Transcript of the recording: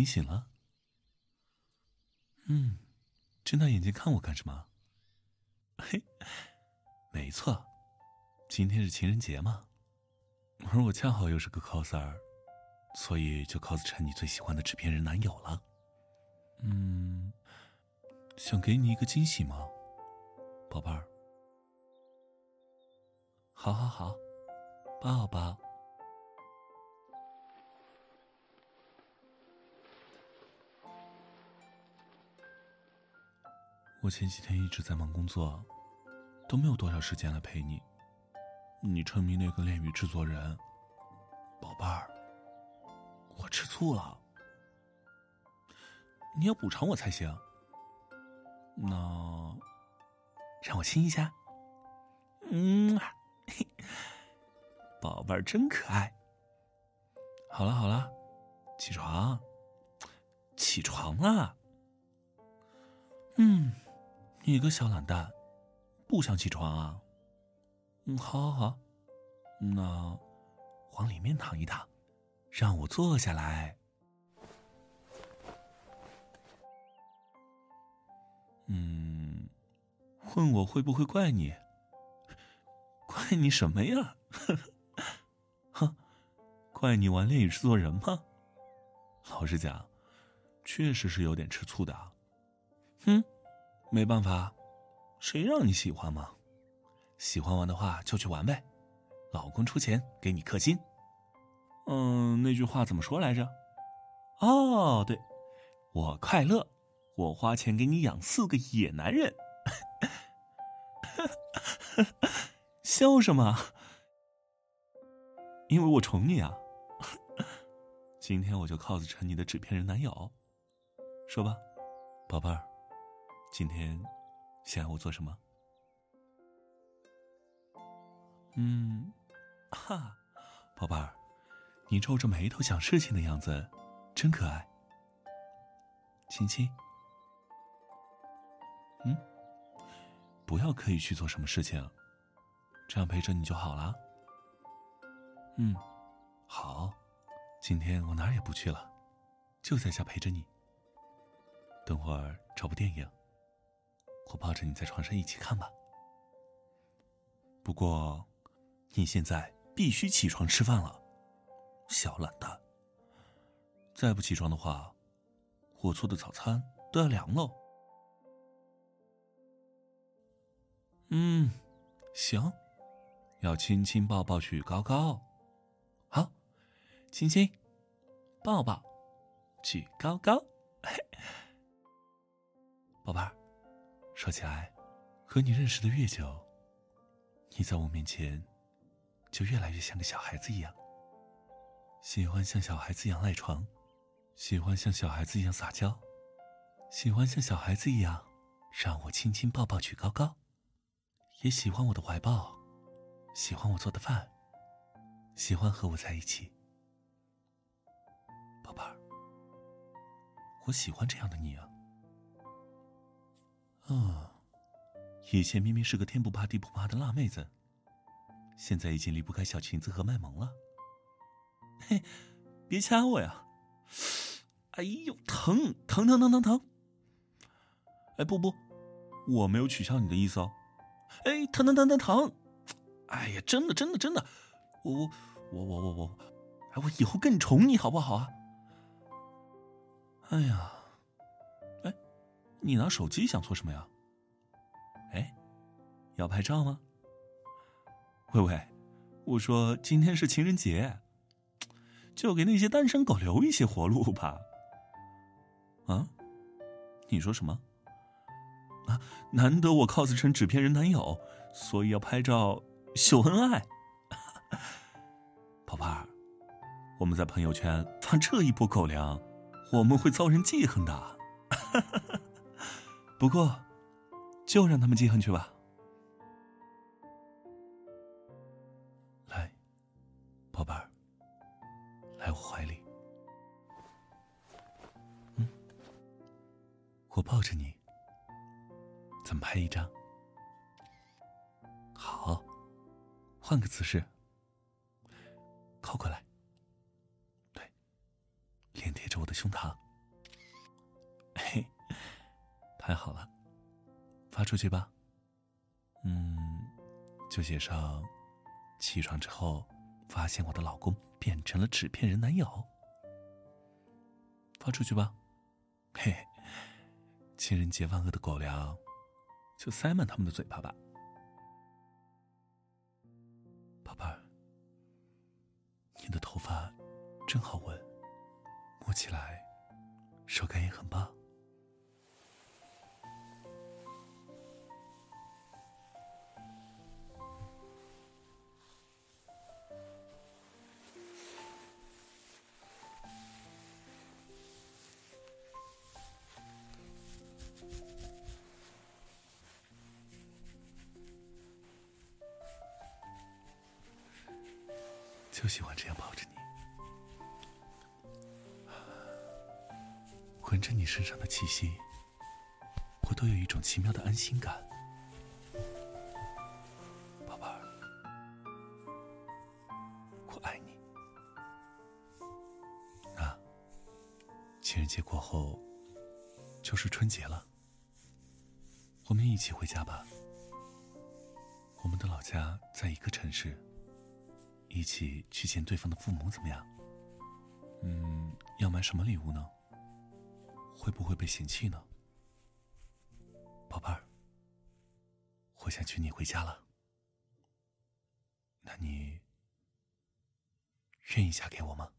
你醒了？嗯，睁大眼睛看我干什么？嘿，没错，今天是情人节嘛，而我恰好又是个 coser，所以就 cos 成你最喜欢的纸片人男友了。嗯，想给你一个惊喜吗，宝贝儿？好好好，抱抱。我前几天一直在忙工作，都没有多少时间来陪你。你沉迷那个恋与制作人，宝贝儿，我吃醋了。你要补偿我才行。那，让我亲一下。嗯，宝贝儿真可爱。好了好了，起床，起床啦。嗯。你个小懒蛋，不想起床啊？嗯，好，好，好，那往里面躺一躺，让我坐下来。嗯，问我会不会怪你？怪你什么呀？哼，怪你玩恋与制作人吗？老实讲，确实是有点吃醋的。哼。没办法，谁让你喜欢嘛？喜欢玩的话就去玩呗，老公出钱给你氪金。嗯，那句话怎么说来着？哦，对，我快乐，我花钱给你养四个野男人。笑什么？因为我宠你啊！今天我就 cos 成你的纸片人男友，说吧，宝贝儿。今天，想要我做什么？嗯，哈，宝贝儿，你皱着眉头想事情的样子，真可爱。亲亲。嗯，不要刻意去做什么事情，这样陪着你就好了。嗯，好，今天我哪儿也不去了，就在家陪着你。等会儿找部电影。我抱着你在床上一起看吧。不过，你现在必须起床吃饭了，小懒蛋。再不起床的话，我做的早餐都要凉喽。嗯，行，要亲亲抱抱举高高。好，亲亲，抱抱，举高高。宝贝儿。说起来，和你认识的越久，你在我面前就越来越像个小孩子一样。喜欢像小孩子一样赖床，喜欢像小孩子一样撒娇，喜欢像小孩子一样让我亲亲抱抱举高高，也喜欢我的怀抱，喜欢我做的饭，喜欢和我在一起。宝贝儿，我喜欢这样的你啊。啊，以前明明是个天不怕地不怕的辣妹子，现在已经离不开小裙子和卖萌了。嘿，别掐我呀！哎呦，疼疼疼疼疼疼！哎，不不，我没有取笑你的意思哦。哎，疼疼疼疼疼！哎呀，真的真的真的，我我我我我我，哎，我以后更宠你好不好啊？哎呀！你拿手机想做什么呀？哎，要拍照吗？喂喂，我说今天是情人节，就给那些单身狗留一些活路吧。啊？你说什么？啊？难得我 cos 成纸片人男友，所以要拍照秀恩爱。宝贝儿，我们在朋友圈发这一波狗粮，我们会遭人记恨的。哈哈哈不过，就让他们记恨去吧。来，宝贝儿，来我怀里。嗯，我抱着你。怎么拍一张？好，换个姿势，靠过来。对，脸贴着我的胸膛。太好了，发出去吧。嗯，就写上起床之后发现我的老公变成了纸片人男友。发出去吧。嘿，情人节万恶的狗粮，就塞满他们的嘴巴吧。宝贝儿，你的头发真好闻，摸起来手感也很棒。就喜欢这样抱着你，闻着你身上的气息，我都有一种奇妙的安心感，宝贝儿，我爱你。啊，情人节过后就是春节了，我们一起回家吧。我们的老家在一个城市。一起去见对方的父母怎么样？嗯，要买什么礼物呢？会不会被嫌弃呢？宝贝儿，我想娶你回家了，那你愿意嫁给我吗？